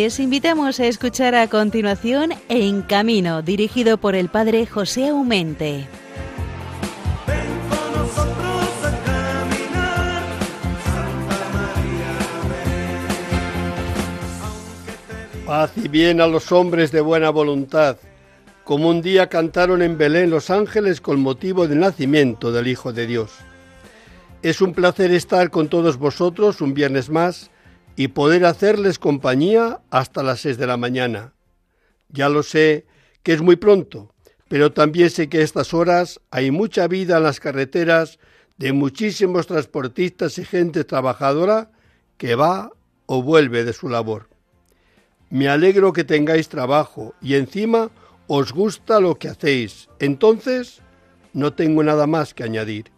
Les invitamos a escuchar a continuación En Camino, dirigido por el padre José Aumente. Paz y bien a los hombres de buena voluntad, como un día cantaron en Belén los ángeles con motivo del nacimiento del Hijo de Dios. Es un placer estar con todos vosotros un viernes más y poder hacerles compañía hasta las seis de la mañana. Ya lo sé que es muy pronto, pero también sé que a estas horas hay mucha vida en las carreteras de muchísimos transportistas y gente trabajadora que va o vuelve de su labor. Me alegro que tengáis trabajo y encima os gusta lo que hacéis. Entonces, no tengo nada más que añadir.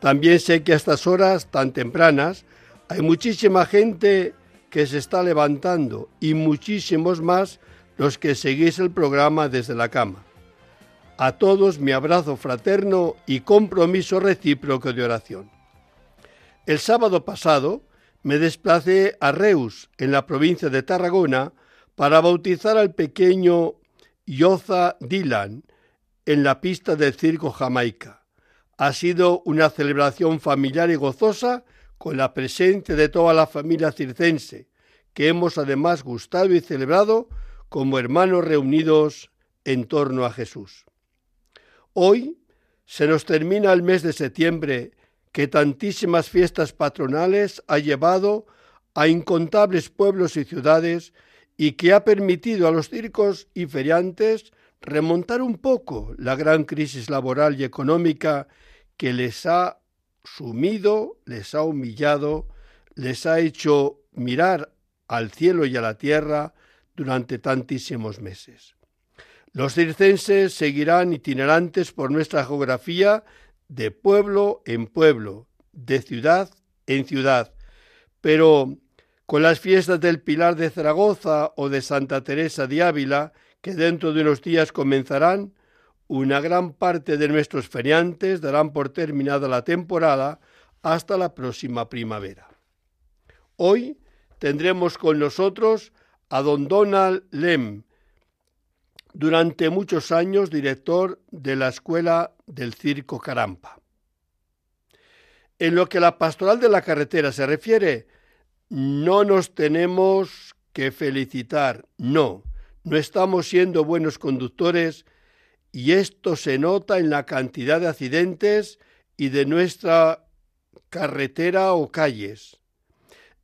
También sé que a estas horas tan tempranas hay muchísima gente que se está levantando y muchísimos más los que seguís el programa desde la cama. A todos mi abrazo fraterno y compromiso recíproco de oración. El sábado pasado me desplacé a Reus, en la provincia de Tarragona, para bautizar al pequeño Yoza Dylan en la pista del circo Jamaica. Ha sido una celebración familiar y gozosa con la presencia de toda la familia circense, que hemos además gustado y celebrado como hermanos reunidos en torno a Jesús. Hoy se nos termina el mes de septiembre que tantísimas fiestas patronales ha llevado a incontables pueblos y ciudades y que ha permitido a los circos y feriantes remontar un poco la gran crisis laboral y económica que les ha sumido, les ha humillado, les ha hecho mirar al cielo y a la tierra durante tantísimos meses. Los circenses seguirán itinerantes por nuestra geografía de pueblo en pueblo, de ciudad en ciudad. Pero con las fiestas del Pilar de Zaragoza o de Santa Teresa de Ávila, que dentro de unos días comenzarán, una gran parte de nuestros feriantes darán por terminada la temporada hasta la próxima primavera. Hoy tendremos con nosotros a don Donald Lem, durante muchos años director de la Escuela del Circo Carampa. En lo que la pastoral de la carretera se refiere, no nos tenemos que felicitar, no, no estamos siendo buenos conductores y esto se nota en la cantidad de accidentes y de nuestra carretera o calles.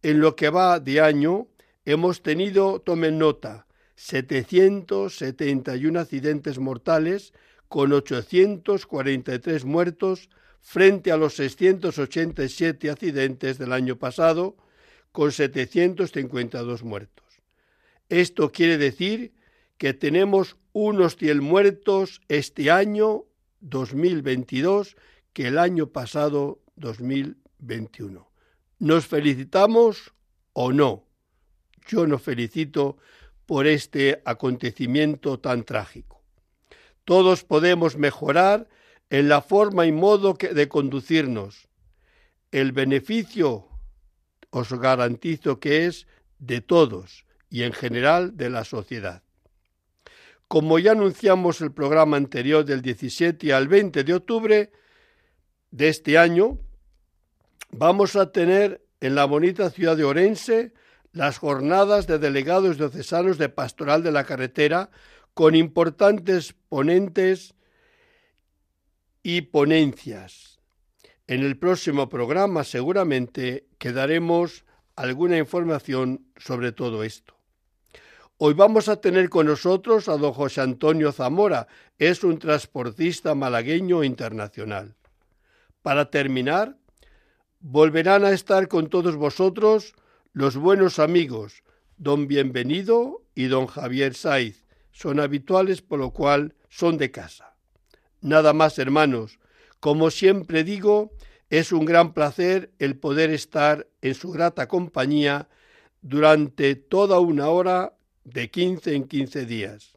En lo que va de año hemos tenido, tomen nota, 771 accidentes mortales con 843 muertos frente a los 687 accidentes del año pasado con 752 muertos. Esto quiere decir que tenemos unos 100 muertos este año 2022 que el año pasado 2021. ¿Nos felicitamos o no? Yo nos felicito por este acontecimiento tan trágico. Todos podemos mejorar en la forma y modo de conducirnos. El beneficio os garantizo que es de todos y en general de la sociedad. Como ya anunciamos el programa anterior del 17 al 20 de octubre de este año, vamos a tener en la bonita ciudad de Orense las jornadas de delegados diocesanos de Pastoral de la Carretera con importantes ponentes y ponencias. En el próximo programa seguramente quedaremos alguna información sobre todo esto. Hoy vamos a tener con nosotros a don José Antonio Zamora, es un transportista malagueño internacional. Para terminar, volverán a estar con todos vosotros los buenos amigos, don Bienvenido y don Javier Saiz, son habituales por lo cual son de casa. Nada más, hermanos. Como siempre digo, es un gran placer el poder estar en su grata compañía durante toda una hora de quince en quince días.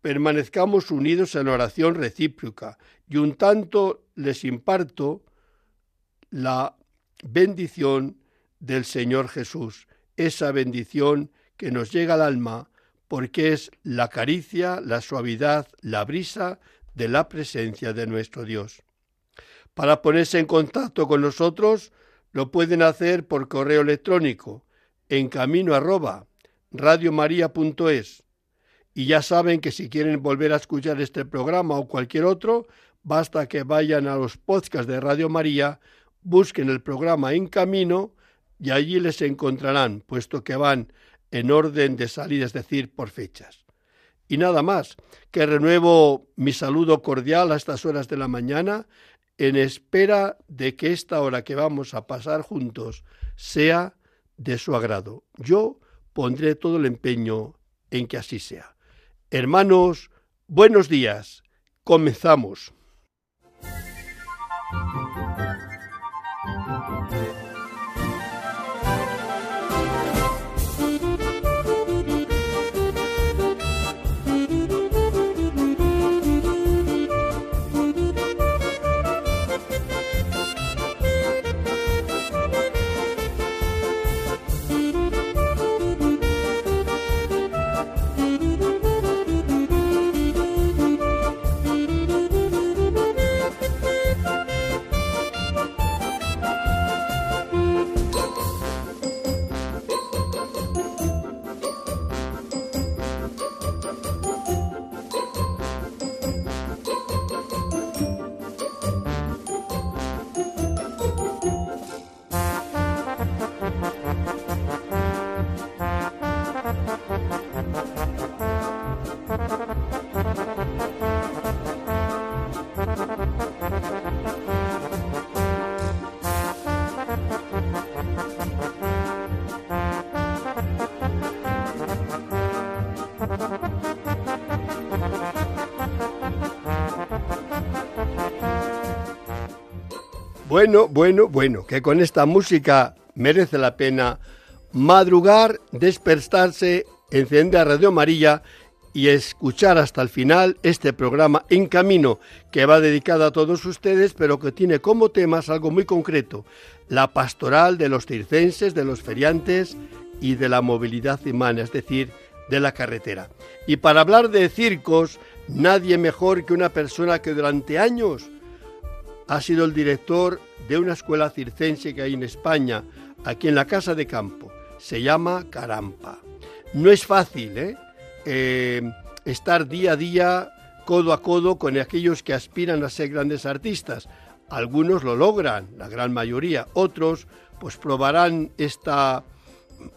Permanezcamos unidos en oración recíproca y un tanto les imparto la bendición del Señor Jesús, esa bendición que nos llega al alma porque es la caricia, la suavidad, la brisa de la presencia de nuestro Dios. Para ponerse en contacto con nosotros, lo pueden hacer por correo electrónico en camino radiomaria.es. Y ya saben que si quieren volver a escuchar este programa o cualquier otro, basta que vayan a los podcasts de Radio María, busquen el programa En Camino y allí les encontrarán, puesto que van en orden de salir, es decir, por fechas. Y nada más, que renuevo mi saludo cordial a estas horas de la mañana, en espera de que esta hora que vamos a pasar juntos sea de su agrado. Yo pondré todo el empeño en que así sea. Hermanos, buenos días. Comenzamos. Bueno, bueno, bueno, que con esta música merece la pena madrugar, despertarse, encender Radio Amarilla y escuchar hasta el final este programa En Camino, que va dedicado a todos ustedes, pero que tiene como temas algo muy concreto, la pastoral de los circenses, de los feriantes y de la movilidad humana, es decir, de la carretera. Y para hablar de circos, nadie mejor que una persona que durante años ha sido el director de una escuela circense que hay en España, aquí en la Casa de Campo. Se llama Carampa. No es fácil, ¿eh? eh estar día a día, codo a codo, con aquellos que aspiran a ser grandes artistas. Algunos lo logran, la gran mayoría. Otros, pues probarán esta,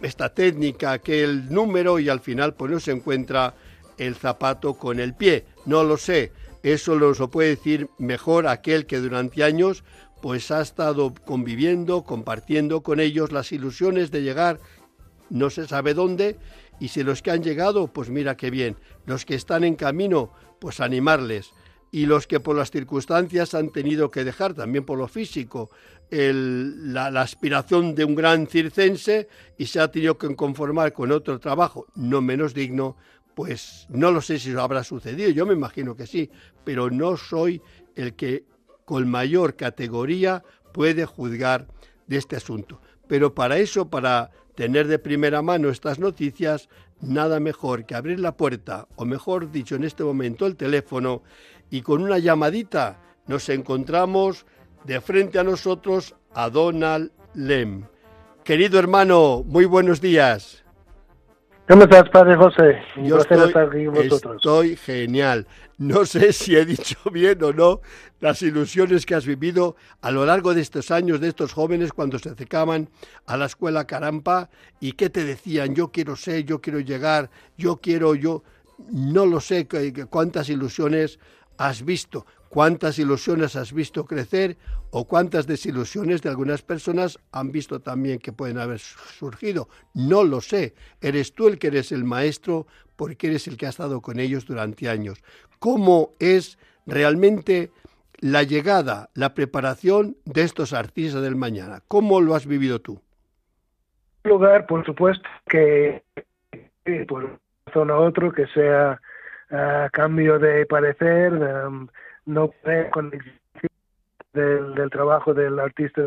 esta técnica, aquel número, y al final, pues no se encuentra el zapato con el pie. No lo sé. Eso lo puede decir mejor aquel que durante años pues ha estado conviviendo, compartiendo con ellos las ilusiones de llegar no se sabe dónde y si los que han llegado, pues mira qué bien, los que están en camino, pues animarles. Y los que por las circunstancias han tenido que dejar, también por lo físico, la, aspiración de un gran circense y se ha tenido que conformar con otro trabajo no menos digno, pues no lo sé si eso habrá sucedido, yo me imagino que sí, pero no soy el que con mayor categoría puede juzgar de este asunto. Pero para eso, para tener de primera mano estas noticias, nada mejor que abrir la puerta, o mejor dicho en este momento el teléfono, y con una llamadita nos encontramos de frente a nosotros a Donald Lem. Querido hermano, muy buenos días. ¿Cómo estás, Padre José? Yo estoy, genial. No sé si he dicho bien o no las ilusiones que has vivido a lo largo de estos años de estos jóvenes cuando se acercaban a la escuela Carampa y qué te decían, yo quiero ser, yo quiero llegar, yo quiero, yo... No lo sé cuántas ilusiones has visto, cuántas ilusiones has visto crecer o cuántas desilusiones de algunas personas han visto también que pueden haber surgido. No lo sé. Eres tú el que eres el maestro porque eres el que ha estado con ellos durante años. ¿Cómo es realmente la llegada, la preparación de estos artistas del mañana? ¿Cómo lo has vivido tú? En lugar, por supuesto, que por una zona a otro, que sea a cambio de parecer, no con del, del trabajo del artista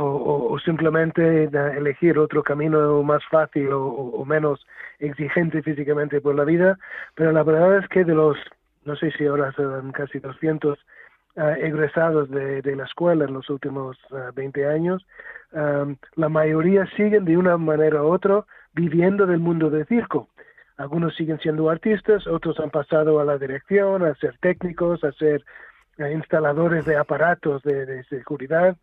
o, simplemente elegir otro camino más fácil o, menos exigente físicamente por la vida, pero la verdad es que de los, no sé si ahora son casi 200 ah, egresados de, la escuela en los últimos 20 ah, años, la mayoría siguen de una manera u otra viviendo del mundo del circo. Algunos siguen siendo artistas, otros han pasado a la dirección, a ser técnicos, a ser eh, instaladores de aparatos de seguridad,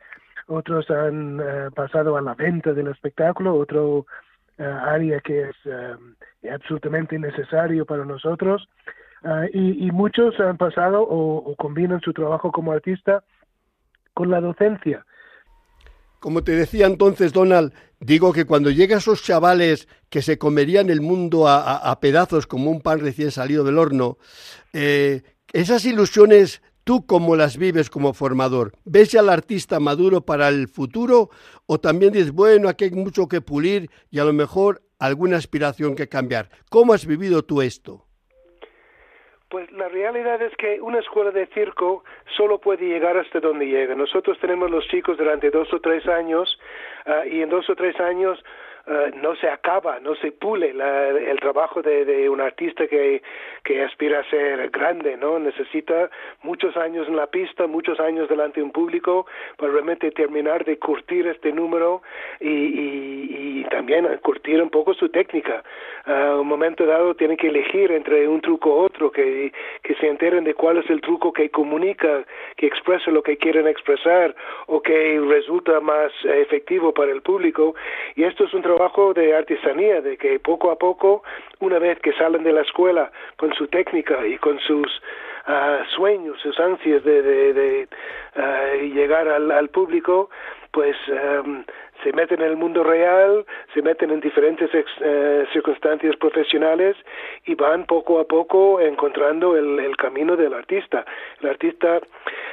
otros han eh, pasado a la venta del espectáculo, otro eh, área que es absolutamente necesario para nosotros. Y, muchos han pasado o, combinan su trabajo como artista con la docencia. Como te decía entonces, Donald, digo que cuando llegan esos chavales que se comerían el mundo a, pedazos como un pan recién salido del horno, esas ilusiones ¿Tú cómo las vives como formador? ¿Ves al artista maduro para el futuro o también dices, bueno, aquí hay mucho que pulir y a lo mejor alguna aspiración que cambiar? ¿Cómo has vivido tú esto? Pues la realidad es que una escuela de circo solo puede llegar hasta donde llega. Nosotros tenemos los chicos durante dos o tres años ah, y en dos o tres años eh, no se acaba, no se pule el trabajo de, un artista que, que aspira a ser grande, ¿no? Necesita muchos años en la pista, muchos años delante de un público para realmente terminar de curtir este número y, y, también curtir un poco su técnica. A un momento dado tienen que elegir entre un truco u otro, que, que se enteren de cuál es el truco que comunica, que expresa lo que quieren expresar o que resulta más efectivo para el público. Y esto es un trabajo de artesanía, de que poco a poco, una vez que salen de la escuela con su técnica y con sus ah, sueños, sus ansias de, de, ah, llegar al, público, pues se meten en el mundo real, se meten en diferentes eh, circunstancias profesionales y van poco a poco encontrando el, camino del artista. El artista,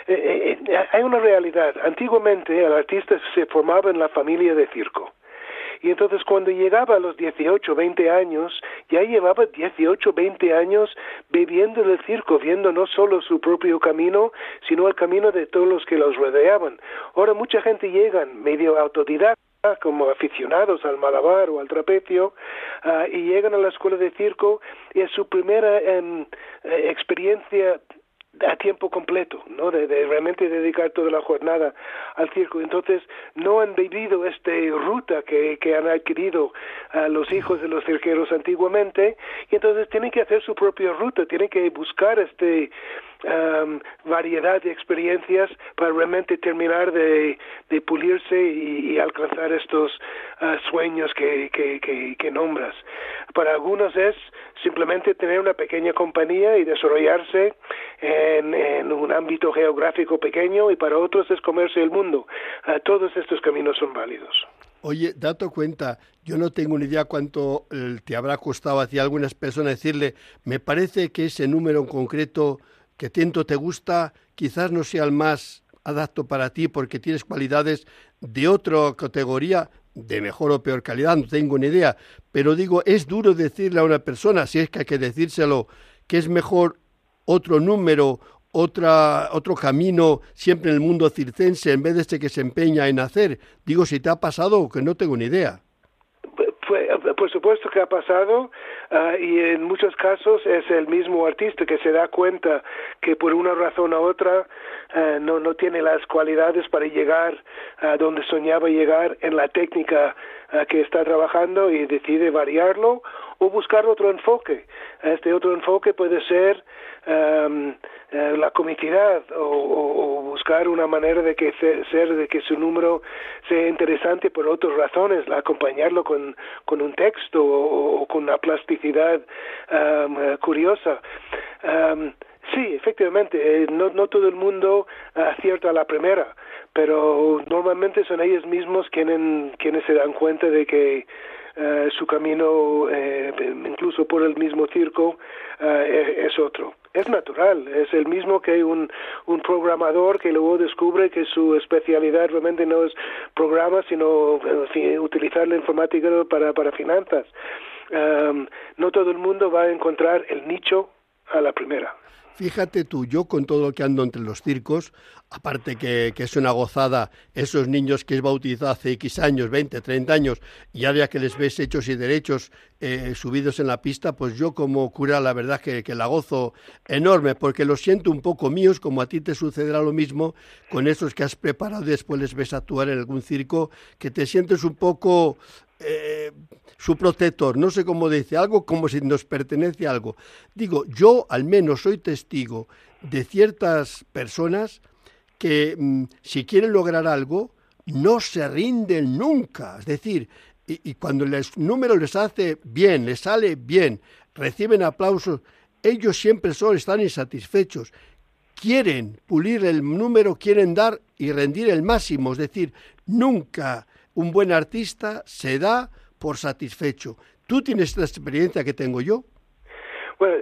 eh, eh, hay una realidad. Antiguamente el artista se formaba en la familia de circo. Y entonces cuando llegaba a los 18, 20 años, ya llevaba 18, 20 años viviendo en el circo, viendo no solo su propio camino, sino el camino de todos los que los rodeaban. Ahora mucha gente llega medio autodidacta como aficionados al malabar o al trapecio ah, y llegan a la escuela de circo y es su primera em, eh, experiencia a tiempo completo, ¿no? De, realmente dedicar toda la jornada al circo. Entonces, no han vivido esta ruta que, que han adquirido a los hijos de los cirqueros antiguamente, y entonces tienen que hacer su propia ruta, tienen que buscar este variedad de experiencias para realmente terminar de, de pulirse y, alcanzar estos ah, sueños que, que, que nombras. Para algunos es simplemente tener una pequeña compañía y desarrollarse en, un ámbito geográfico pequeño y para otros es comerse el mundo. Ah, todos estos caminos son válidos. Oye, date cuenta, yo no tengo ni idea cuánto eh, te habrá costado a algunas personas decirle, me parece que ese número en concreto que tanto te gusta quizás no sea el más adapto para ti porque tienes cualidades de otra categoría, de mejor o peor calidad, no tengo ni idea, pero digo, es duro decirle a una persona, si es que hay que decírselo, que es mejor otro número, otra, otro camino siempre en el mundo circense en vez de este que se empeña en hacer. Digo, si te ha pasado que no tengo ni idea. Por supuesto que ha pasado ah, y en muchos casos es el mismo artista que se da cuenta que por una razón u otra ah, no, no tiene las cualidades para llegar a donde soñaba llegar en la técnica ah, que está trabajando y decide variarlo o buscar otro enfoque. Este otro enfoque puede ser eh, la comicidad o, buscar una manera de que ser de que su número sea interesante por otras razones, acompañarlo con, con un texto o, con una plasticidad curiosa. sí, efectivamente, eh, no, no todo el mundo acierta a la primera, pero normalmente son ellos mismos quienes, quienes se dan cuenta de que eh, su camino, eh, incluso por el mismo circo, eh, es otro. Es natural, es el mismo que un, un programador que luego descubre que su especialidad realmente no es programa, sino utilizar la informática para, para finanzas. no todo el mundo va a encontrar el nicho a la primera. Fíjate tú, yo con todo lo que ando entre los circos, aparte que, es una gozada esos niños que es bautizado hace X años, 20, 30 años, y ahora que les ves hechos y derechos eh, subidos en la pista, pues yo como cura la verdad que, que, la gozo enorme, porque los siento un poco míos, como a ti te sucederá lo mismo con esos que has preparado y después les ves actuar en algún circo, que te sientes un poco eh, su protector, no sé cómo dice, algo como si nos pertenece algo. Digo, yo al menos soy testigo de ciertas personas que mm, si quieren lograr algo, no se rinden nunca. Es decir, y, cuando el número les hace bien, les sale bien, reciben aplausos, ellos siempre son, están insatisfechos. Quieren pulir el número, quieren dar y rendir el máximo. Es decir, nunca un buen artista se da por satisfecho. ¿Tú tienes la experiencia que tengo yo? Bueno,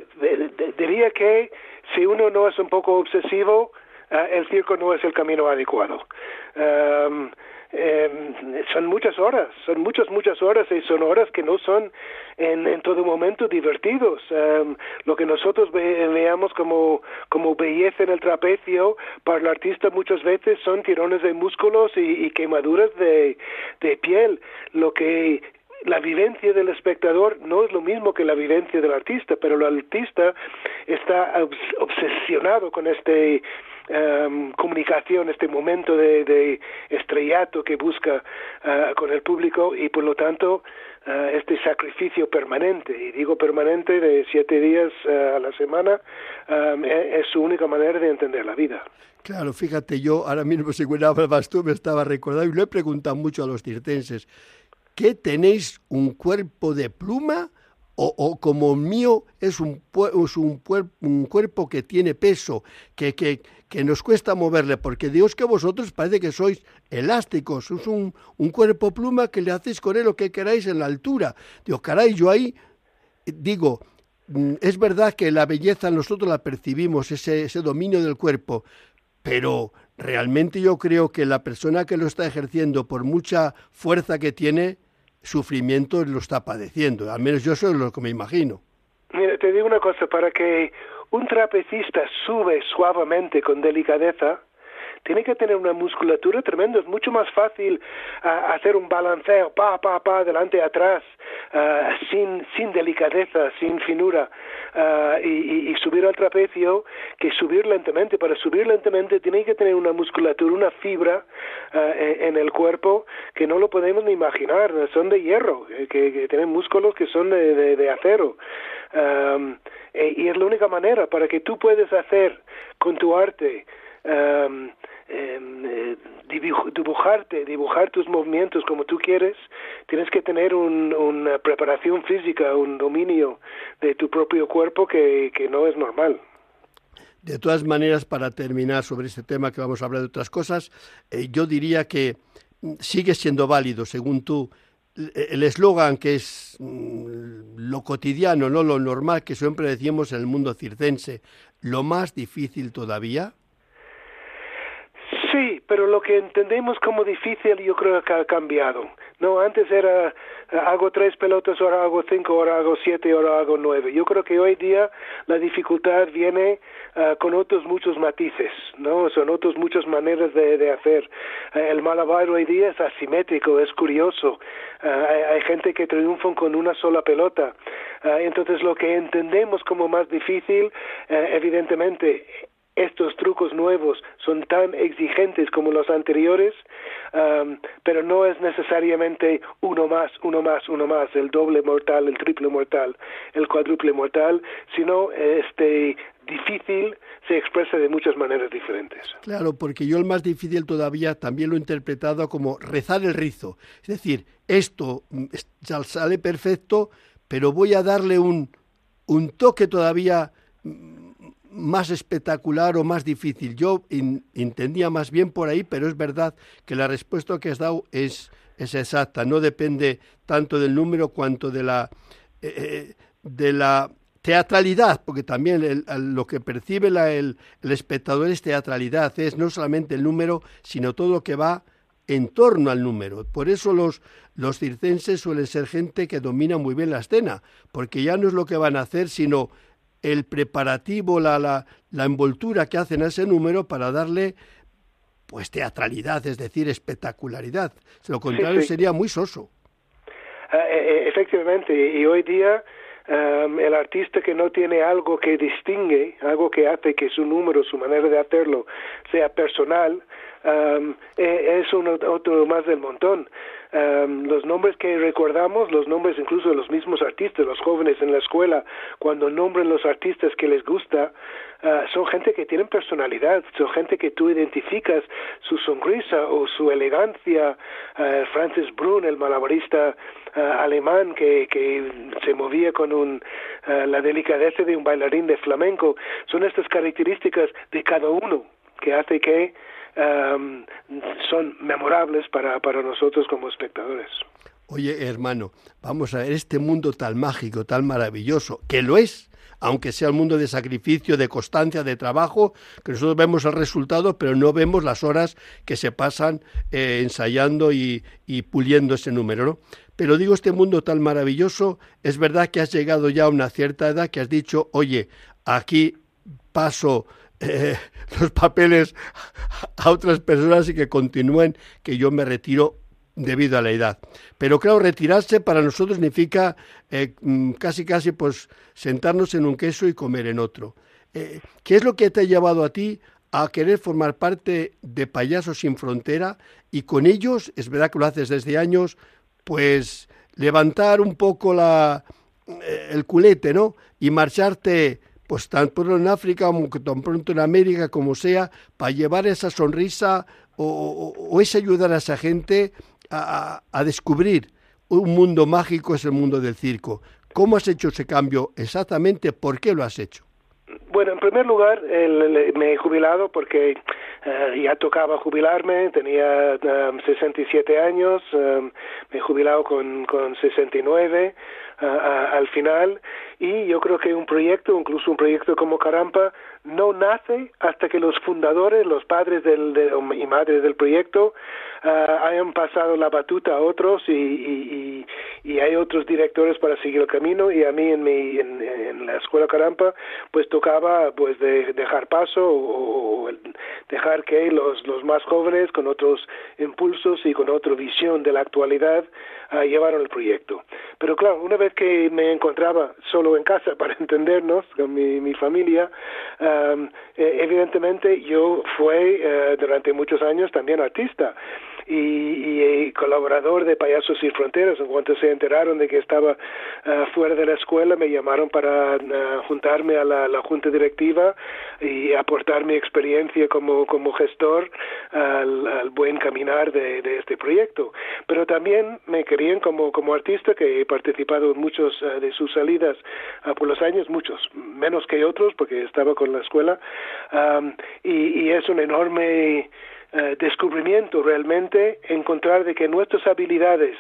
diría que si uno no es un poco obsesivo, eh, el circo no es el camino adecuado. Em, son muchas horas, son muchas, muchas horas y son horas que no son en, en todo momento divertidos. Em, lo que nosotros veamos como, como belleza en el trapecio, para el artista muchas veces son tirones de músculos y, y quemaduras de, de piel. Lo que la vivencia del espectador no es lo mismo que la vivencia del artista, pero el artista está obsesionado con este Em, comunicación, este momento de, estrellato que busca eh, con el público y por lo tanto eh, este sacrificio permanente, y digo permanente de siete días eh, a la semana, em, e, es, su única manera de entender la vida. Claro, fíjate, yo ahora mismo según hablabas tú me estaba recordando y lo he preguntado mucho a los circenses, ¿qué tenéis un cuerpo de pluma? o, como mío es un, es un, un, cuerpo que tiene peso, que, que, que, nos cuesta moverle, porque Dios que vosotros parece que sois elásticos, es un, un, cuerpo pluma que le hacéis con él lo que queráis en la altura. Digo, caray, yo ahí digo, mm, es verdad que la belleza nosotros la percibimos, ese, ese dominio del cuerpo, pero realmente yo creo que la persona que lo está ejerciendo, por mucha fuerza que tiene, sufrimiento lo está padeciendo. Al menos yo es lo que me imagino. Mira, te digo una cosa, para que un trapecista sube suavemente con delicadeza, tiene que tener una musculatura tremenda. Es mucho más fácil ah, hacer un balanceo, pa, pa, pa, adelante, atrás, ah, sin, sin delicadeza, sin finura, ah, y, subir al trapecio que subir lentamente. Para subir lentamente tiene que tener una musculatura, una fibra en, el cuerpo que no lo podemos ni imaginar. Son de hierro, eh, que, tienen músculos que son de, de, acero. Eh, y es la única manera para que tú puedas hacer con tu arte em, eh, dibujarte, dibujar tus movimientos como tú quieres, tienes que tener una preparación física, un dominio de tu propio cuerpo que, no es normal. De todas maneras, para terminar sobre este tema que vamos a hablar de otras cosas, eh, yo diría que mm, sigue siendo válido, según tú, el eslogan que es mm, lo cotidiano, no lo normal que siempre decíamos en el mundo circense, lo más difícil todavía. Sí, pero lo que entendemos como difícil yo creo que ha cambiado. No, antes era eh, hago tres pelotas, ahora hago cinco, ahora hago siete, ahora hago nueve. Yo creo que hoy día la dificultad viene uh, con otros muchos matices, ¿no? Son otras muchas maneras de, hacer. Uh, el malabar hoy día es asimétrico, es curioso. Uh, hay, hay, gente que triunfan con una sola pelota. entonces lo que entendemos como más difícil, evidentemente, estos trucos nuevos son tan exigentes como los anteriores, um, pero no es necesariamente uno más, uno más, uno más, el doble mortal, el triple mortal, el cuádruple mortal, sino este difícil se expresa de muchas maneras diferentes. Claro, porque yo el más difícil todavía también lo he interpretado como rezar el rizo. Es decir, esto mm, sale perfecto, pero voy a darle un, un toque todavía mm, más espectacular o más difícil. Yo entendía más bien por ahí, pero es verdad que la respuesta que has dado es, es exacta. No depende tanto del número cuanto de la, eh, eh, de la teatralidad, porque también lo que percibe el, el, espectador es teatralidad, es no solamente el número, sino todo lo que va en torno al número. Por eso los, los circenses suelen ser gente que domina muy bien la escena, porque ya no es lo que van a hacer, sino el preparativo, la, la, la envoltura que hacen a ese número para darle pues teatralidad, es decir, espectacularidad. Lo contrario sería muy soso. Ah, e, e, efectivamente, y hoy día um, el artista que no tiene algo que distingue, algo que hace que su número, su manera de hacerlo sea personal, um, es uno, otro más del montón. Um, los nombres que recordamos, los nombres incluso de los mismos artistas, los jóvenes en la escuela, cuando nombran los artistas que les gusta, uh, son gente que tienen personalidad, son gente que tú identificas su sonrisa o su elegancia. Uh, Francis Brun, el malabarista uh, alemán que, que se movía con un, la delicadeza de un bailarín de flamenco, son estas características de cada uno que hace que um, son memorables para, para nosotros como espectadores. Oye, hermano, vamos a ver este mundo tan mágico, tan maravilloso, que lo es, aunque sea un mundo de sacrificio, de constancia, de trabajo, que nosotros vemos el resultado, pero no vemos las horas que se pasan eh, ensayando y, y, puliendo ese número. Pero digo, este mundo tan maravilloso, es verdad que has llegado ya a una cierta edad que has dicho, oye, aquí paso eh, los papeles a otras personas y que continúen, que yo me retiro debido a la edad. Pero claro, retirarse para nosotros significa eh, mm, casi casi pues sentarnos en un queso y comer en otro. Eh, ¿Qué es lo que te ha llevado a ti a querer formar parte de Payasos sin Frontera y con ellos, es verdad que lo haces desde años, pues levantar un poco la, el culete, ¿no? Y marcharte pues tan pronto en África como tan pronto en América, como sea, para llevar esa sonrisa o, o, ese ayudar a esa gente a, descubrir un mundo mágico, es el mundo del circo. ¿Cómo has hecho ese cambio exactamente? ¿Por qué lo has hecho? Bueno, en primer lugar, el, me he jubilado porque uh, ya tocaba jubilarme, tenía um, 67 años, um, me he jubilado con, con 69 uh, al final y yo creo que un proyecto, incluso un proyecto como Carampa, no nace hasta que los fundadores, los padres del, de, y madres del proyecto uh, hayan pasado la batuta a otros y, y, y, hay otros directores para seguir el camino y a mí en, mi, en, la escuela Carampa pues tocaba pues de dejar paso o, o dejar que los, los más jóvenes con otros impulsos y con otra visión de la actualidad uh, llevaron el proyecto. Pero claro, una vez que me encontraba solo en casa para entendernos con mi, mi familia, um, evidentemente yo fui uh, durante muchos años también artista y, y, colaborador de Payasos Sin Fronteras. En cuanto se enteraron de que estaba uh, fuera de la escuela, me llamaron para uh, juntarme a la, junta directiva y aportar mi experiencia como, como gestor al, buen caminar de, este proyecto. Pero también me querían como, como artista, que he participado en muchos uh, de sus salidas por los años, muchos, menos que otros, porque estaba con la escuela, um, y es un enorme eh, descubrimiento realmente encontrar de que nuestras habilidades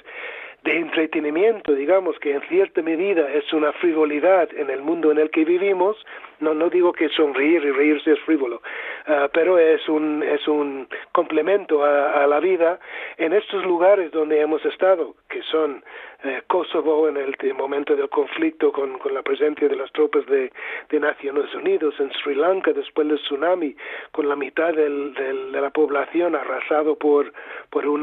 de entretenimiento, digamos que en cierta medida es una frivolidad en el mundo en el que vivimos, no, no digo que sonreír y reírse es frívolo, uh, pero es un, es un complemento a, a, la vida. En estos lugares donde hemos estado, que son eh, Kosovo en el momento del conflicto con, con la presencia de las tropas de, de, Naciones Unidas, en Sri Lanka después del tsunami, con la mitad del, del, de la población arrasado por, por un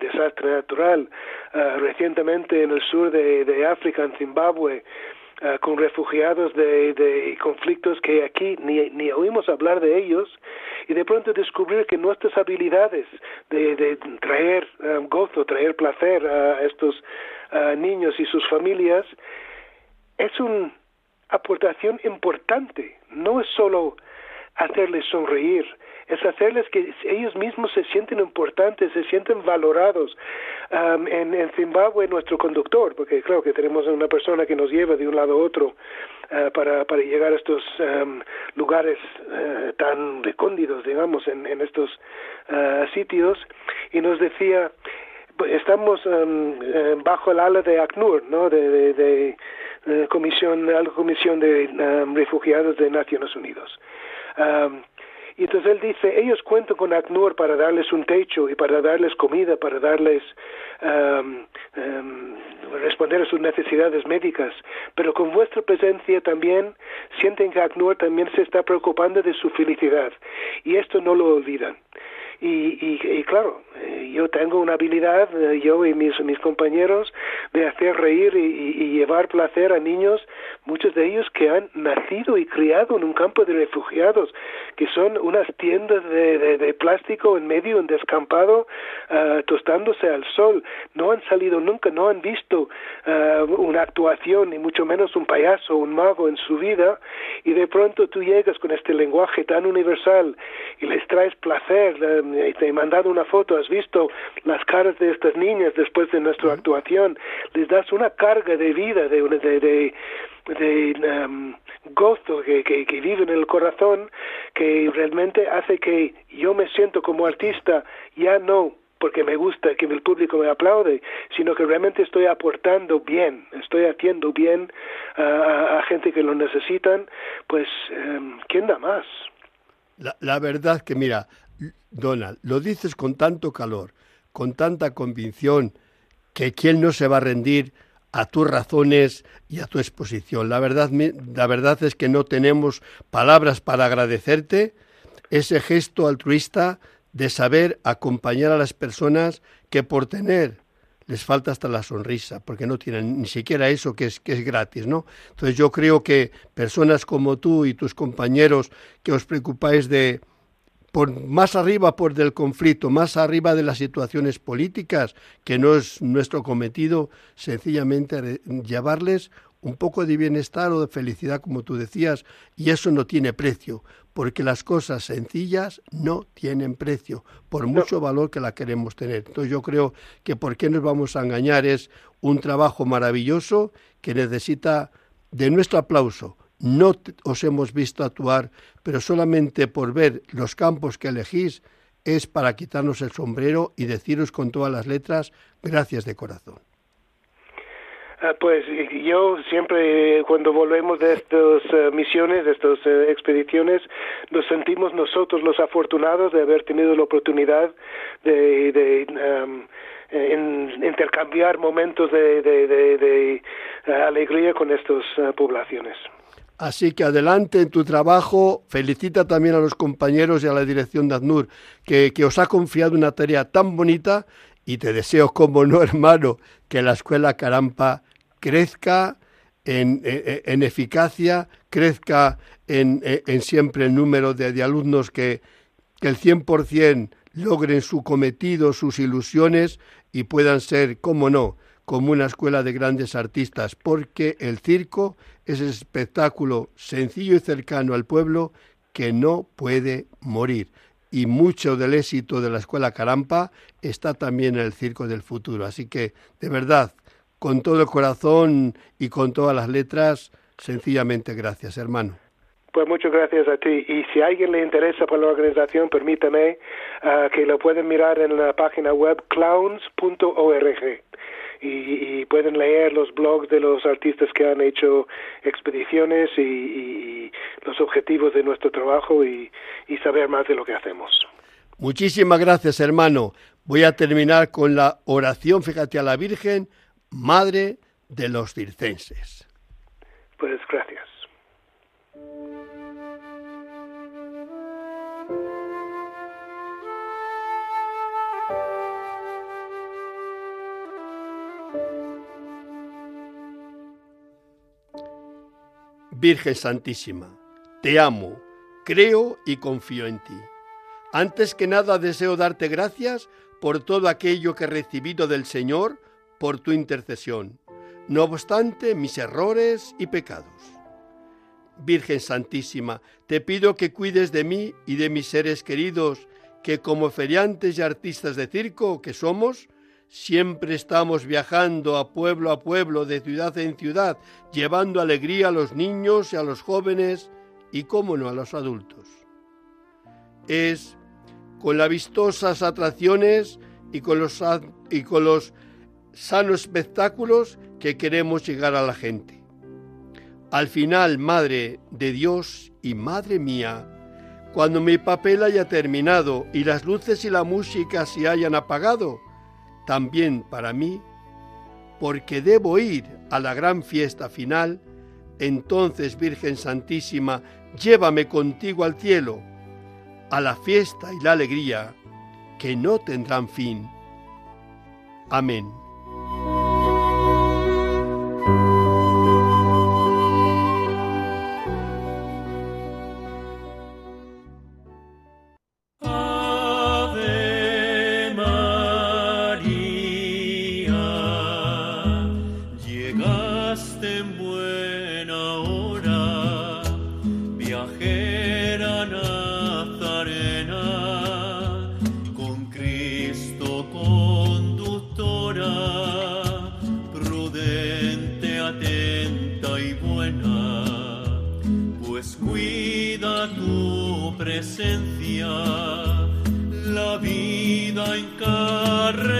desastre natural, uh, recientemente en el sur de, África, en Zimbabue, Uh, con refugiados de, de, conflictos que aquí ni, ni oímos hablar de ellos y de pronto descubrir que nuestras habilidades de, de traer um, gozo, traer placer a estos uh, niños y sus familias es una aportación importante, no es solo hacerles sonreír, es hacerles que ellos mismos se sienten importantes, se sienten valorados. Um, en, en, Zimbabue, nuestro conductor, porque creo que tenemos una persona que nos lleva de un lado a otro uh, para, para llegar a estos um, lugares uh, tan recóndidos, digamos, en, estos uh, sitios, y nos decía, estamos um, bajo el ala de ACNUR, ¿no? de, de, comisión, la comisión de refugiados de Naciones Unidas. Um, y entonces él dice, ellos cuentan con ACNUR para darles un techo y para darles comida, para darles um, responder a sus necesidades médicas, pero con vuestra presencia también sienten que ACNUR también se está preocupando de su felicidad y esto no lo olvidan. Y, y, claro, eh, yo tengo una habilidad, eh, yo y mis, mis compañeros, de hacer reír y, llevar placer a niños, muchos de ellos que han nacido y criado en un campo de refugiados, que son unas tiendas de, de, plástico en medio, en descampado, uh, tostándose al sol. No han salido nunca, no han visto uh, una actuación, ni mucho menos un payaso, un mago en su vida, y de pronto tú llegas con este lenguaje tan universal y les traes placer, te he mandado una foto, has visto las caras de estas niñas después de nuestra actuación, les das una carga de vida, de, de, de, de um, gozo que, que, que, vive en el corazón, que realmente hace que yo me siento como artista, ya no porque me gusta que el público me aplaude, sino que realmente estoy aportando bien, estoy haciendo bien a, a gente que lo necesitan, pues, um, ¿quién da más? La, la verdad que, mira, Donald, lo dices con tanto calor, con tanta convicción, que quién no se va a rendir a tus razones y a tu exposición. La verdad, la verdad es que no tenemos palabras para agradecerte ese gesto altruista de saber acompañar a las personas que por tener les falta hasta la sonrisa, porque no tienen ni siquiera eso que es, que es gratis, ¿no? Entonces yo creo que personas como tú y tus compañeros que os preocupáis de, por más arriba por del conflicto, más arriba de las situaciones políticas, que no es nuestro cometido, sencillamente llevarles un poco de bienestar o de felicidad, como tú decías, y eso no tiene precio, porque las cosas sencillas no tienen precio, por mucho valor que la queremos tener. Entonces yo creo que por qué nos vamos a engañar es un trabajo maravilloso que necesita de nuestro aplauso, no os hemos visto actuar, pero solamente por ver los campos que elegís es para quitarnos el sombrero y deciros con todas las letras gracias de corazón. Ah, pues yo siempre cuando volvemos de estas eh, misiones, de estas eh, expediciones, nos sentimos nosotros los afortunados de haber tenido la oportunidad de, intercambiar momentos de, alegría con estas eh, poblaciones. Así que adelante en tu trabajo. Felicita también a los compañeros y a la dirección de ADNUR que, os ha confiado una tarea tan bonita y te deseo, como no, hermano, que la escuela Carampa crezca en, eficacia, crezca en, siempre el número de, alumnos que, que el 100% logren su cometido, sus ilusiones y puedan ser, como no, como una escuela de grandes artistas, porque el circo es el espectáculo sencillo y cercano al pueblo que no puede morir. Y mucho del éxito de la escuela Carampa está también en el circo del futuro. Así que, de verdad, con todo el corazón y con todas las letras, sencillamente gracias, hermano. Pues muchas gracias a ti. Y si a alguien le interesa por la organización, permítame ah, que lo pueden mirar en la página web clowns.org y, pueden leer los blogs de los artistas que han hecho expediciones y, los objetivos de nuestro trabajo y, saber más de lo que hacemos. Muchísimas gracias, hermano. Voy a terminar con la oración, fíjate, a la Virgen, Madre de los Circenses. Pues gracias. Virgen Santísima, te amo, creo y confío en ti. Antes que nada deseo darte gracias por todo aquello que he recibido del Señor por tu intercesión, no obstante mis errores y pecados. Virgen Santísima, te pido que cuides de mí y de mis seres queridos, que como feriantes y artistas de circo que somos, Siempre estamos viajando a pueblo a pueblo, de ciudad en ciudad, llevando alegría a los niños y a los jóvenes y, cómo no, a los adultos. Es con las vistosas atracciones y con los, y con los sanos espectáculos que queremos llegar a la gente. Al final, Madre de Dios y Madre mía, cuando mi papel haya terminado y las luces y la música se hayan apagado, también para mí, porque debo ir a la gran fiesta final, entonces Virgen Santísima, llévame contigo al cielo, a la fiesta y la alegría que no tendrán fin. Amén.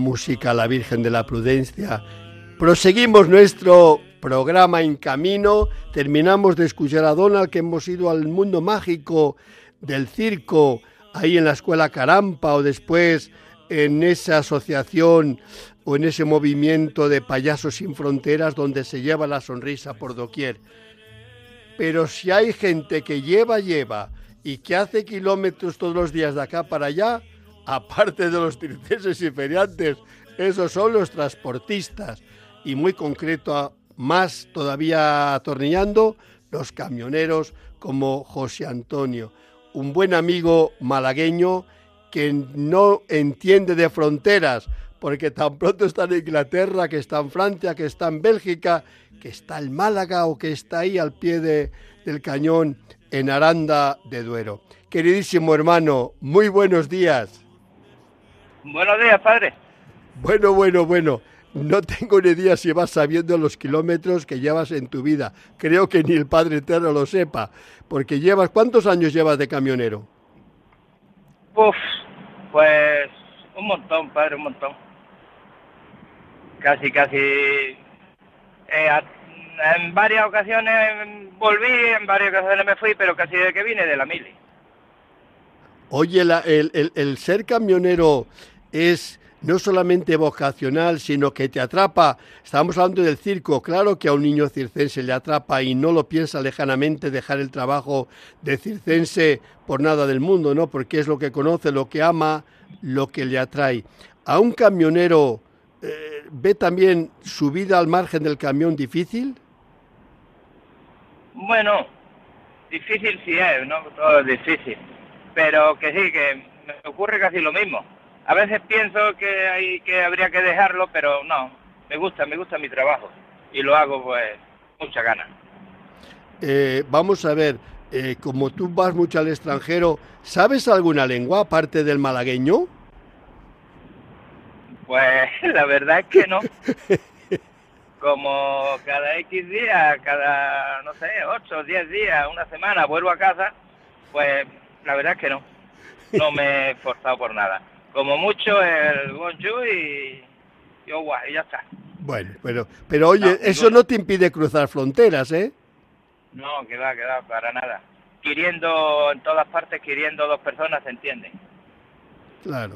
música La Virgen de la Prudencia. Proseguimos nuestro programa en camino. Terminamos de escuchar a Donald que hemos ido al mundo mágico del circo, ahí en la escuela Carampa o después en esa asociación o en ese movimiento de payasos sin fronteras donde se lleva la sonrisa por doquier. Pero si hay gente que lleva, lleva y que hace kilómetros todos los días de acá para allá, aparte de los circenses y feriantes, esos son los transportistas y muy concreto, más todavía atornillando, los camioneros como José Antonio, un buen amigo malagueño que no entiende de fronteras, porque tan pronto está en Inglaterra, que está en Francia, que está en Bélgica, que está en Málaga o que está ahí al pie del cañón en Aranda de Duero. Queridísimo hermano, muy buenos días. Buenos días, padre. Bueno, bueno, bueno. No tengo ni idea si vas sabiendo los kilómetros que llevas en tu vida. Creo que ni el Padre Eterno lo sepa. Porque llevas, ¿cuántos años llevas de camionero? Uf, pues un montón, padre, un montón. Casi, casi. Eh, en varias ocasiones volví, en varias ocasiones me fui, pero casi de que vine de la mili. Oye, el, el ser camionero es no solamente vocacional, sino que te atrapa. Estábamos hablando del circo, claro que a un niño circense le atrapa y no lo piensa lejanamente dejar el trabajo de circense por nada del mundo, ¿no? Porque es lo que conoce, lo que ama, lo que le atrae. A un camionero eh, ve también su vida al margen del camión difícil. Bueno, difícil sí es, ¿no? Todo es difícil, pero que sí, que me ocurre casi lo mismo a veces pienso que hay que habría que dejarlo, pero no, me gusta, me gusta mi trabajo y lo hago pues mucha gana. Eh, vamos a ver, eh, como tú vas mucho al extranjero, ¿sabes alguna lengua aparte del malagueño? Pues la verdad es que no. Como cada X días, cada, no sé, 8 o 10 días, una semana, vuelvo a casa, pues la verdad es que no. No me he esforzado por nada como mucho el Gonju y, yo y ya está. Bueno, pero, pero oye, eso no te impide cruzar fronteras, ¿eh? No, que va, que va, para nada. Queriendo en todas partes, queriendo dos personas, se entiende. Claro.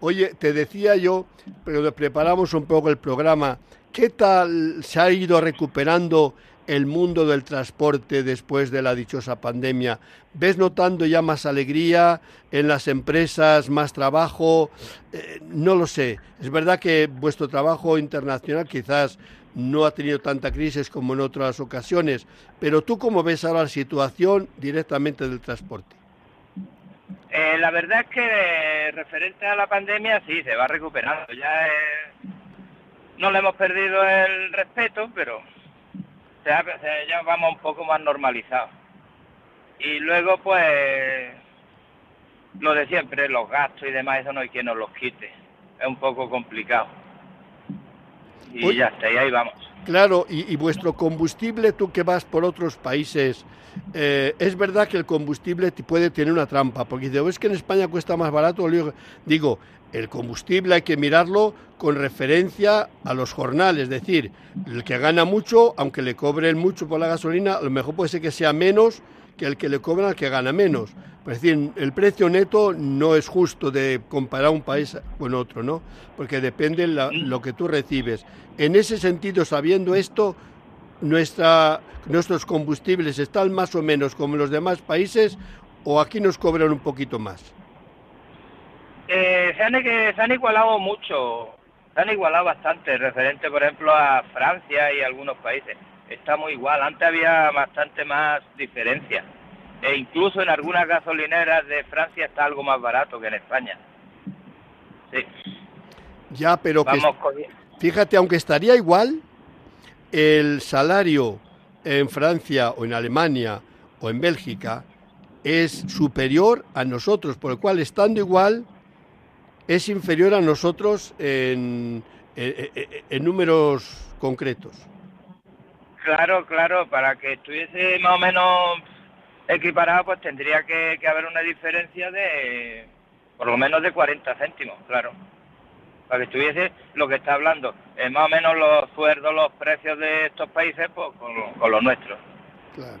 Oye, te decía yo, pero preparamos un poco el programa, ¿qué tal se ha ido recuperando el mundo del transporte después de la dichosa pandemia? ¿Ves notando ya más alegría en las empresas, más trabajo? Eh, no lo sé. Es verdad que vuestro trabajo internacional quizás no ha tenido tanta crisis como en otras ocasiones, pero tú cómo ves ahora la situación directamente del transporte? Eh, la verdad es que referente a la pandemia sí, se va recuperando. Ya no le hemos perdido el respeto, pero ya, vamos un poco más normalizados. Y luego, pues, lo de siempre, los gastos y demás, eso no hay quien nos los quite. Es un poco complicado. Y ya está, y ahí vamos. Claro, y, vuestro combustible, tú que vas por otros países, eh, es verdad que el combustible puede tener una trampa, porque dice, es que en España cuesta más barato, digo, el combustible hay que mirarlo con referencia a los jornales, es decir, el que gana mucho, aunque le cobren mucho por la gasolina, a lo mejor puede ser que sea menos que el que le cobra al que gana menos. Es decir, el precio neto no es justo de comparar un país con otro, ¿no? Porque depende de lo que tú recibes. En ese sentido, sabiendo esto, nuestra, nuestros combustibles están más o menos como en los demás países o aquí nos cobran un poquito más. Eh, se, han, se han igualado mucho, se han igualado bastante, referente por ejemplo a Francia y algunos países está muy igual. Antes había bastante más diferencia. E incluso en algunas gasolineras de Francia está algo más barato que en España. Sí. Ya, pero fíjate, aunque estaría igual, el salario en Francia o en Alemania o en Bélgica es superior a nosotros, por lo cual estando igual es inferior a nosotros en números concretos. Claro, claro, para que estuviese más o menos equiparado, pues tendría que, haber una diferencia de por lo menos de 40 céntimos, claro. Para que estuviese lo que está hablando, eh, más o menos los sueldos, los precios de estos países, pues con, con los nuestros. Claro.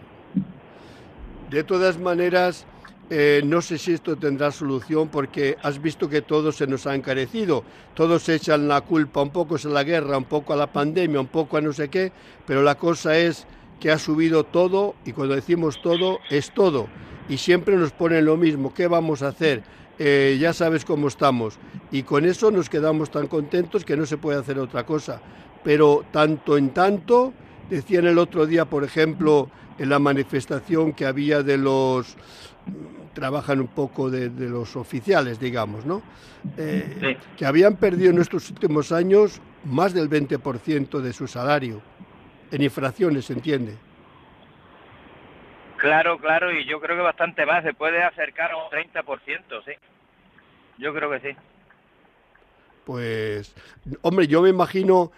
De todas maneras, eh, no sé si esto tendrá solución porque has visto que todo se nos ha encarecido. Todos echan la culpa, un poco a la guerra, un poco a la pandemia, un poco a no sé qué, pero la cosa es que ha subido todo y cuando decimos todo es todo. Y siempre nos ponen lo mismo, ¿qué vamos a hacer? Eh, ya sabes cómo estamos. Y con eso nos quedamos tan contentos que no se puede hacer otra cosa. Pero tanto en tanto, decían el otro día, por ejemplo, en la manifestación que había de los trabajan un poco de, los oficiales, digamos, ¿no? Eh, que habían perdido en estos últimos años más del 20% de su salario, en infracciones, ¿se entiende? Claro, claro, y yo creo que bastante más, se puede acercar a un 30%, sí. Yo creo que sí. Pues, hombre, yo me imagino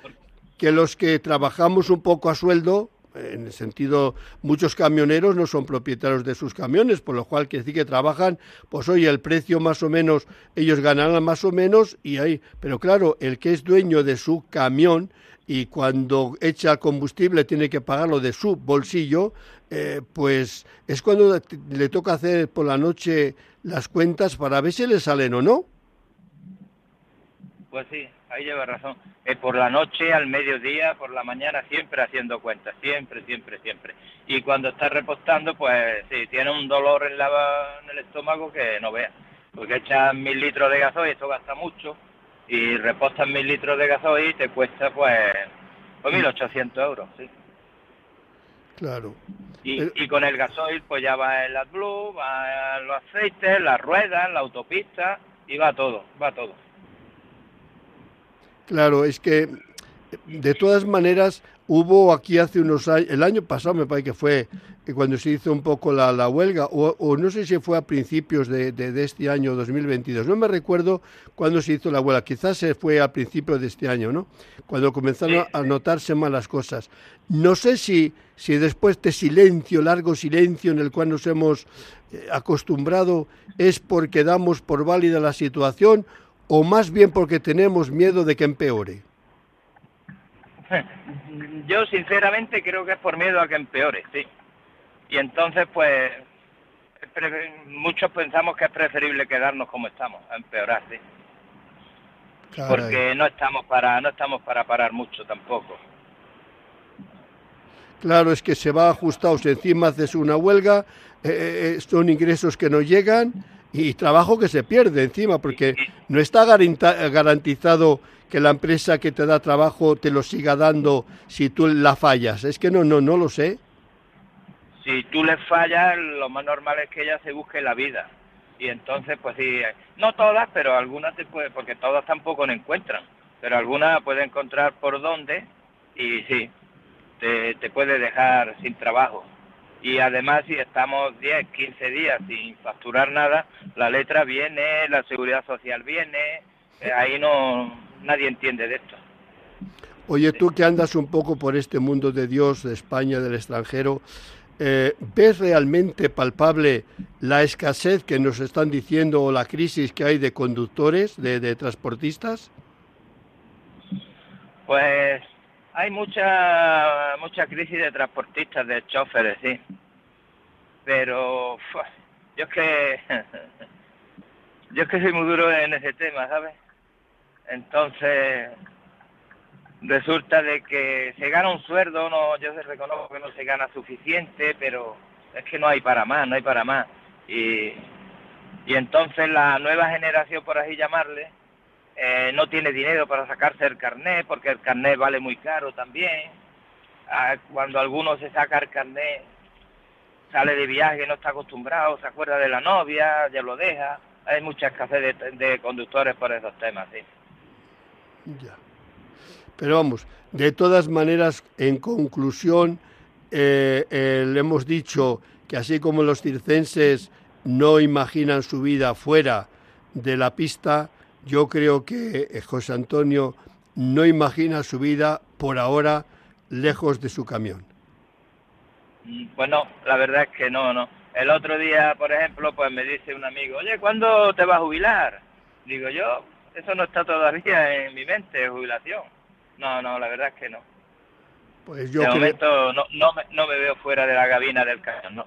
que los que trabajamos un poco a sueldo, en el sentido, muchos camioneros no son propietarios de sus camiones, por lo cual quiere decir que trabajan, pues oye, el precio más o menos, ellos ganarán más o menos y ahí, pero claro, el que es dueño de su camión y cuando echa combustible tiene que pagarlo de su bolsillo, eh, pues es cuando le toca hacer por la noche las cuentas para ver si le salen o no. Pues sí, ahí lleva razón. Eh, por la noche, al mediodía, por la mañana, siempre haciendo cuentas, siempre, siempre, siempre. Y cuando está repostando, pues sí, tiene un dolor en, la, en el estómago que no vea. Porque echan mil litros de gasoil, esto gasta mucho, y repostan mil litros de gasoil y te cuesta pues, pues 1.800 euros, sí. Claro. Y, y, con el gasoil pues ya va el AdBlue, va los aceites, las ruedas, la autopista, y va todo, va todo. Claro, es que de todas maneras hubo aquí hace unos años, el año pasado me parece que fue cuando se hizo un poco la, huelga, o, no sé si fue a principios de, este año 2022, no me recuerdo cuándo se hizo la huelga, quizás se fue a principios de este año, ¿no? Cuando comenzaron a notarse malas cosas. No sé si, si después de silencio, largo silencio en el cual nos hemos eh, acostumbrado, es porque damos por válida la situación o más bien porque tenemos miedo de que empeore? Yo sinceramente creo que es por miedo a que empeore, sí. Y entonces pues muchos pensamos que es preferible quedarnos como estamos, a empeorar, sí. Porque no estamos para no estamos para parar mucho tampoco. Claro, es que se va ajustados encima haces una huelga, eh, eh, eh, son ingresos que no llegan y trabajo que se pierde encima, porque no está garantizado que la empresa que te da trabajo te lo siga dando si tú la fallas. Es que no, no, no lo sé. Si tú le fallas, lo más normal es que ella se busque la vida. Y entonces, pues sí, no todas, pero algunas te puede, porque todas tampoco no encuentran, pero algunas puede encontrar por dónde y sí, te, te puede dejar sin trabajo. Y además si estamos 10, 15 días sin facturar nada, la letra viene, la seguridad social viene, eh, ahí no nadie entiende de esto. Oye, tú que andas un poco por este mundo de Dios, de España, del extranjero, eh, ¿ves realmente palpable la escasez que nos están diciendo o la crisis que hay de conductores, de, de transportistas? Pues hay mucha mucha crisis de transportistas, de choferes, sí. Pero yo es que yo es que soy muy duro en ese tema, ¿sabes? Entonces resulta de que se gana un sueldo, no, yo se reconozco que no se gana suficiente, pero es que no hay para más, no hay para más. Y, y entonces la nueva generación, por así llamarle, eh, no tiene dinero para sacarse el carnet, porque el carnet vale muy caro también. Ah, cuando alguno se saca el carnet, sale de viaje, no está acostumbrado, se acuerda de la novia, ya lo deja. Hay mucha escasez de, conductores por esos temas, sí. Ya. Pero vamos, de todas maneras, en conclusión, eh, le hemos dicho que así como los circenses no imaginan su vida fuera de la pista, yo creo que eh, José Antonio no imagina su vida por ahora lejos de su camión. Bueno, la verdad es que no, no. El otro día, por ejemplo, pues me dice un amigo, oye, ¿cuándo te vas a jubilar? Digo yo, eso no está todavía en mi mente, jubilación. No, no, la verdad es que no. Pues yo de momento no, no, me, no me veo fuera de la gabina del camión, no.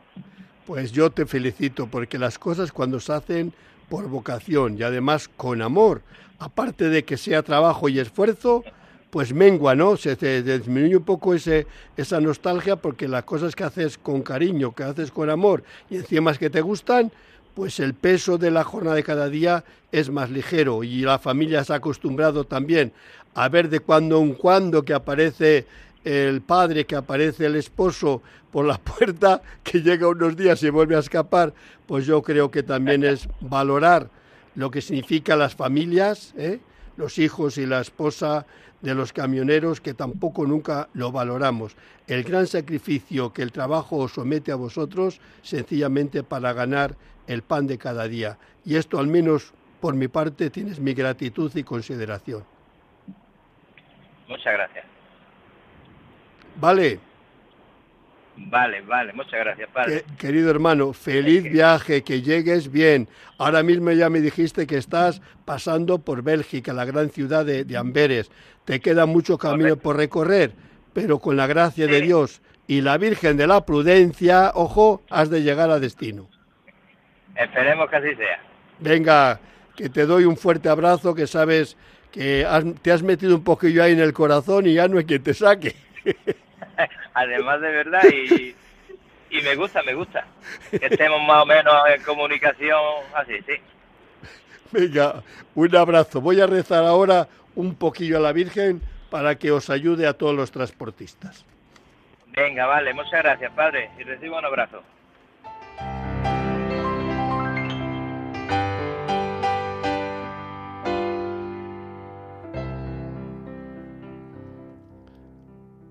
Pues yo te felicito porque las cosas cuando se hacen por vocación y además con amor, aparte de que sea trabajo y esfuerzo, pues mengua, ¿no? Se, disminuye un poco ese, esa nostalgia porque las cosas que haces con cariño, que haces con amor y encima que te gustan, pues el peso de la jornada de cada día es más ligero y la familia se ha acostumbrado también a ver de cuando en cuando que aparece el padre, que aparece el esposo por la puerta, que llega unos días y vuelve a escapar, pues yo creo que también es valorar lo que significa las familias, ¿eh? los hijos y la esposa de los camioneros, que tampoco nunca lo valoramos. El gran sacrificio que el trabajo os somete a vosotros, sencillamente para ganar el pan de cada día. Y esto, al menos por mi parte, tienes mi gratitud y consideración. Muchas gracias. Vale. Vale, vale, muchas gracias, padre. querido hermano, feliz viaje, que llegues bien. Ahora mismo ya me dijiste que estás pasando por Bélgica, la gran ciudad de, Amberes. Te queda mucho camino por recorrer, pero con la gracia de Dios y la Virgen de la Prudencia, ojo, has de llegar a destino. Esperemos que así sea. Venga, que te doy un fuerte abrazo, que sabes que te has metido un poquillo ahí en el corazón y ya no hay quien te saque. Además de verdad y, y me gusta, me gusta que estemos más o menos en comunicación así, sí. Venga, un abrazo. Voy a rezar ahora un poquillo a la Virgen para que os ayude a todos los transportistas. Venga, vale, muchas gracias, padre, y recibo un abrazo.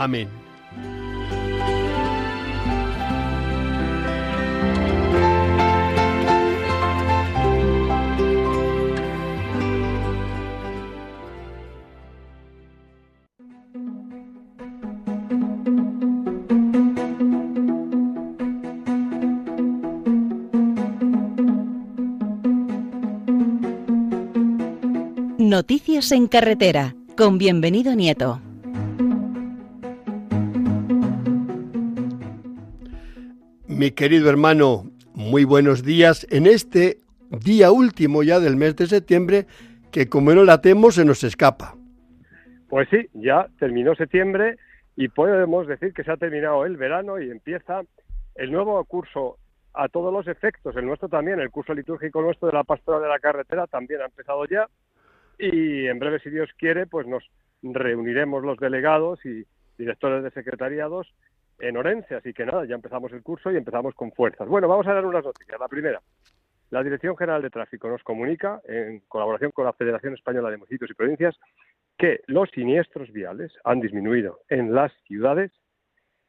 Amén. Noticias en carretera, con bienvenido Nieto. Mi querido hermano, muy buenos días. En este día último ya del mes de septiembre que como no latemos se nos escapa. Pues sí, ya terminó septiembre y podemos decir que se ha terminado el verano y empieza el nuevo curso a todos los efectos, el nuestro también, el curso litúrgico nuestro de la pastora de la carretera también ha empezado ya. Y en breve, si Dios quiere, pues nos reuniremos los delegados y directores de secretariados en Orense, así que nada, ya empezamos el curso y empezamos con fuerzas. Bueno, vamos a dar unas noticias. La primera, la Dirección General de Tráfico nos comunica, en colaboración con la Federación Española de Municipios y Provincias, que los siniestros viales han disminuido en las ciudades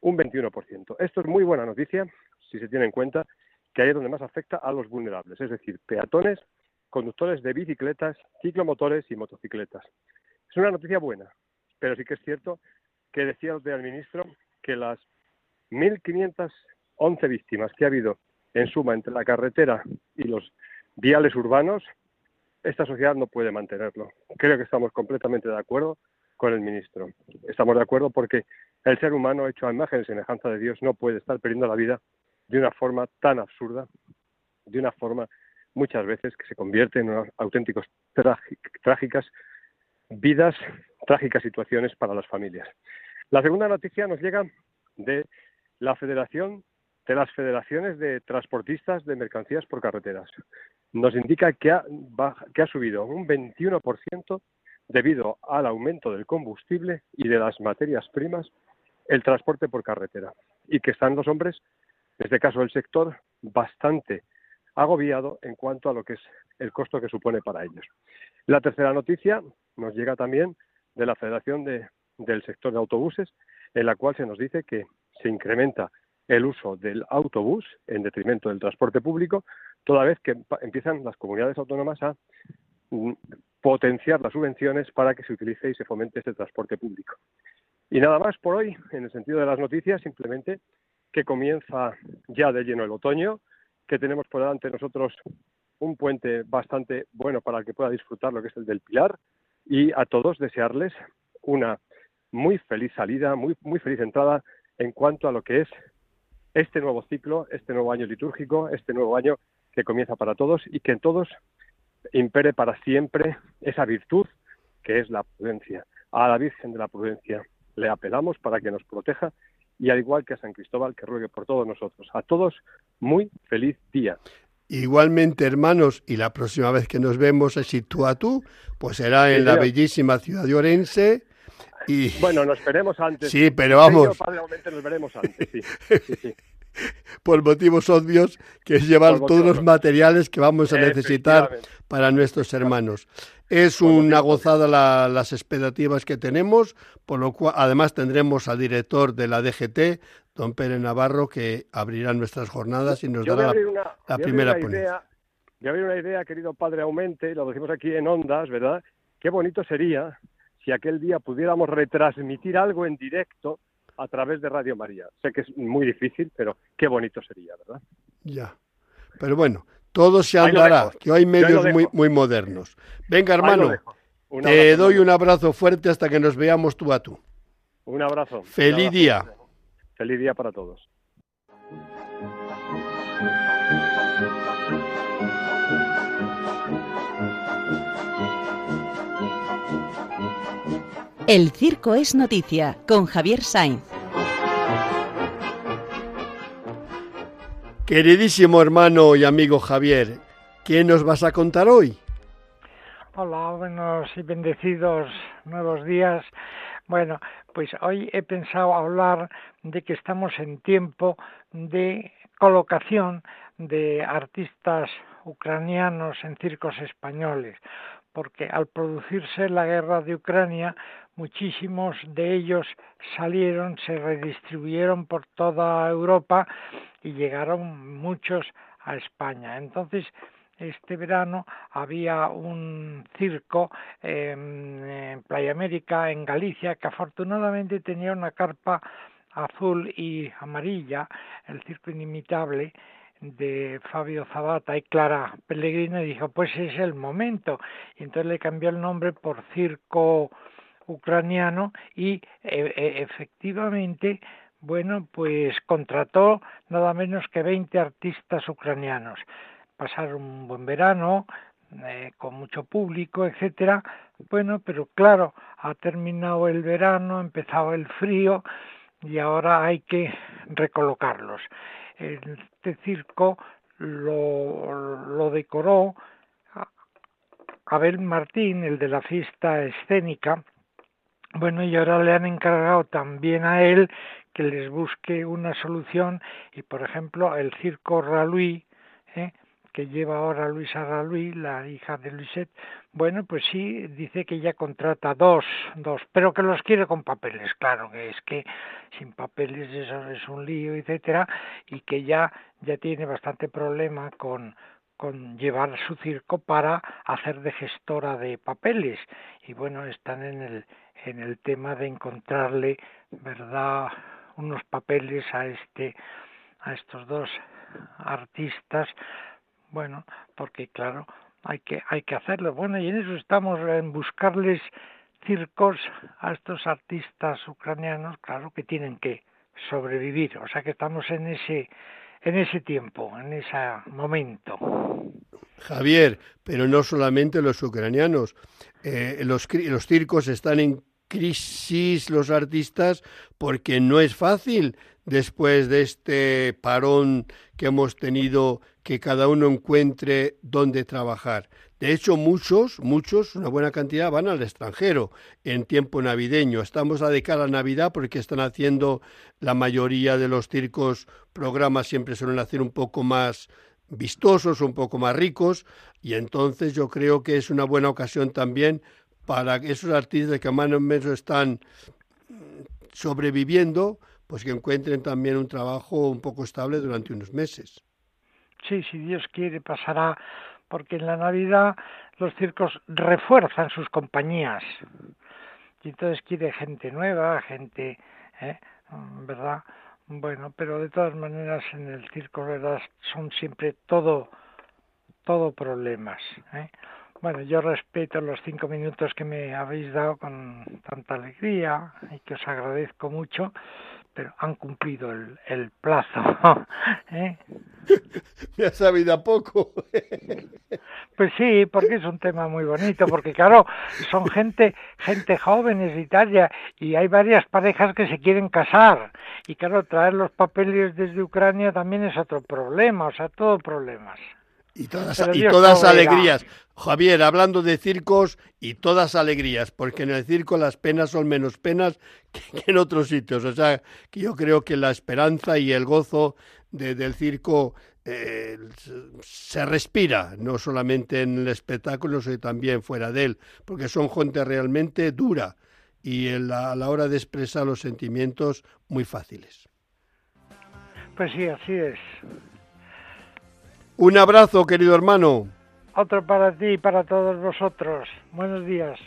un 21%. Esto es muy buena noticia si se tiene en cuenta que ahí es donde más afecta a los vulnerables, es decir, peatones, conductores de bicicletas, ciclomotores y motocicletas. Es una noticia buena, pero sí que es cierto que decía al ministro que las 1.511 víctimas que ha habido en suma entre la carretera y los viales urbanos, esta sociedad no puede mantenerlo. Creo que estamos completamente de acuerdo con el ministro. Estamos de acuerdo porque el ser humano hecho a imagen y semejanza de Dios no puede estar perdiendo la vida de una forma tan absurda, de una forma muchas veces que se convierte en unos auténticos trágicas vidas, trágicas situaciones para las familias. La segunda noticia nos llega de la Federación de las Federaciones de Transportistas de Mercancías por Carreteras. Nos indica que ha, que ha subido un 21% debido al aumento del combustible y de las materias primas el transporte por carretera y que están los hombres, en este caso el sector, bastante agobiado en cuanto a lo que es el costo que supone para ellos. La tercera noticia nos llega también de la Federación del Sector de Autobuses, en la cual se nos dice que se incrementa el uso del autobús en detrimento del transporte público, toda vez que empiezan las comunidades autónomas a mm, potenciar las subvenciones para que se utilice y se fomente este transporte público. Y nada más por hoy, en el sentido de las noticias, simplemente que comienza ya de lleno el otoño, que tenemos por delante nosotros un puente bastante bueno para el que pueda disfrutar lo que es el del Pilar y a todos desearles una muy feliz salida, muy, muy feliz entrada en cuanto a lo que es este nuevo ciclo, este nuevo año litúrgico, este nuevo año que comienza para todos y que en todos impere para siempre esa virtud que es la prudencia. A la Virgen de la Prudencia le apelamos para que nos proteja y al igual que a San Cristóbal que ruegue por todos nosotros. A todos, muy feliz día. Igualmente, hermanos, y la próxima vez que nos vemos es tú a tú, pues será en la bellísima ciudad de Orense, bueno, nos veremos antes. Sí, pero vamos. nos veremos antes, sí. Por motivos obvios, que es llevar todos los materiales que vamos a necesitar para nuestros hermanos. Es una gozada las expectativas que tenemos, por lo cual además tendremos al director de la DGT, don Pérez Navarro, que abrirá nuestras jornadas y nos dará la, primera ponencia. Yo habría una idea, querido padre Aumente, lo decimos aquí en Ondas, ¿verdad? Qué bonito sería si aquel día pudiéramos retransmitir algo en directo a través de Radio María. Sé que es muy difícil, pero qué bonito sería, ¿verdad? Ya. Pero bueno, todo se andará, que hay medios muy, muy modernos. Venga, hermano, te doy un abrazo fuerte hasta que nos veamos tú a tú. Un abrazo. Feliz día. Feliz día para todos. El Circo es Noticia con Javier Sainz. Queridísimo hermano y amigo Javier, ¿qué nos vas a contar hoy? Hola, buenos y bendecidos nuevos días. Bueno, pues hoy he pensado hablar de que estamos en tiempo de colocación de artistas ucranianos en circos españoles, porque al producirse la guerra de Ucrania, muchísimos de ellos salieron, se redistribuyeron por toda Europa y llegaron muchos a España. Entonces, este verano había un circo en, Playa América, en Galicia, que afortunadamente tenía una carpa azul y amarilla, el circo inimitable, de Fabio Zabata y Clara Pellegrini dijo, pues es el momento. Y entonces le cambió el nombre por Circo Ucraniano y e, e, efectivamente, bueno, pues contrató nada menos que 20 artistas ucranianos. Pasaron un buen verano, eh, con mucho público, etcétera. Bueno, pero claro, ha terminado el verano, ha empezado el frío y ahora hay que recolocarlos. Este circo lo, lo decoró Abel Martín, el de la fiesta escénica. Bueno, y ahora le han encargado también a él que les busque una solución y, por ejemplo, el circo Raluí, ¿eh? Que lleva ahora Luisa Raluí, la hija de Luisette, bueno, pues sí, dice que ya contrata dos, dos, pero que los quiere con papeles, claro, que es que sin papeles eso es un lío, etcétera, y que ya, ya tiene bastante problema con, con llevar su circo para hacer de gestora de papeles. Y bueno, están en el, en el tema de encontrarle, ¿verdad?, unos papeles a este, a estos dos artistas, bueno, porque claro, hay que, hay que hacerlo. Bueno, y en eso estamos, en buscarles circos a estos artistas ucranianos, claro que tienen que sobrevivir, o sea que estamos en ese, en ese tiempo, en ese momento. Javier, pero no solamente los ucranianos, eh, los, los circos están en crisis los artistas porque no es fácil después de este parón que hemos tenido que cada uno encuentre dónde trabajar. De hecho, muchos, muchos, una buena cantidad van al extranjero en tiempo navideño. Estamos a de cara a Navidad porque están haciendo la mayoría de los circos, programas siempre suelen hacer un poco más vistosos, un poco más ricos, y entonces yo creo que es una buena ocasión también para esos artistas que más o menos están sobreviviendo, pues que encuentren también un trabajo un poco estable durante unos meses. Sí, si Dios quiere pasará, porque en la Navidad los circos refuerzan sus compañías. Y entonces quiere gente nueva, gente, ¿eh? ¿verdad? Bueno, pero de todas maneras en el circo, ¿verdad? Son siempre todo, todo problemas. ¿eh? Bueno, yo respeto los cinco minutos que me habéis dado con tanta alegría y que os agradezco mucho, pero han cumplido el, el plazo. ¿eh? Me ha sabido a poco. pues sí, porque es un tema muy bonito, porque claro, son gente, gente jóvenes y tal, y hay varias parejas que se quieren casar. Y claro, traer los papeles desde Ucrania también es otro problema, o sea, todo problemas. Y todas, y todas alegrías. Javier, hablando de circos y todas alegrías, porque en el circo las penas son menos penas que, en otros sitios. O sea, que yo creo que la esperanza y el gozo del circo eh, se respira, no solamente en el espectáculo, sino también fuera de él, porque son gente realmente dura y a la hora de expresar los sentimientos muy fáciles. Pues sí, así es. Un abrazo, querido hermano. Otro para ti y para todos vosotros. Buenos días.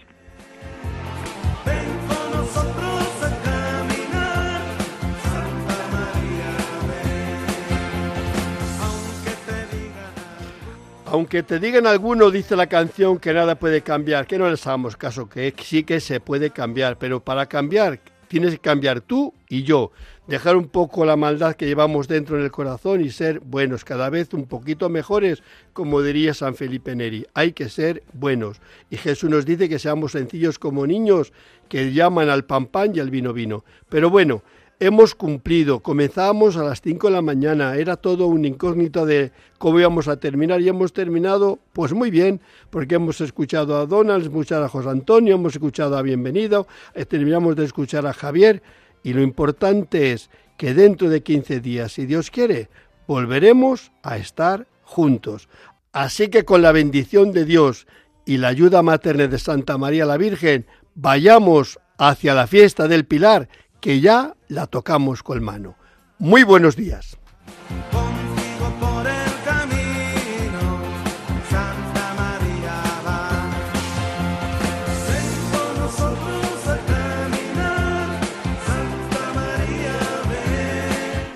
Aunque te digan alguno, dice la canción, que nada puede cambiar, que no les hagamos caso, que sí que se puede cambiar, pero para cambiar tienes que cambiar tú y yo dejar un poco la maldad que llevamos dentro en el corazón y ser buenos, cada vez un poquito mejores, como diría San Felipe Neri. Hay que ser buenos. Y Jesús nos dice que seamos sencillos como niños que llaman al pan pan y al vino vino. Pero bueno, hemos cumplido. Comenzábamos a las 5 de la mañana, era todo un incógnito de cómo íbamos a terminar y hemos terminado pues muy bien, porque hemos escuchado a Donald, hemos a José Antonio, hemos escuchado a Bienvenido, eh, terminamos de escuchar a Javier y lo importante es que dentro de 15 días, si Dios quiere, volveremos a estar juntos. Así que con la bendición de Dios y la ayuda materna de Santa María la Virgen, vayamos hacia la fiesta del Pilar, que ya la tocamos con mano. Muy buenos días.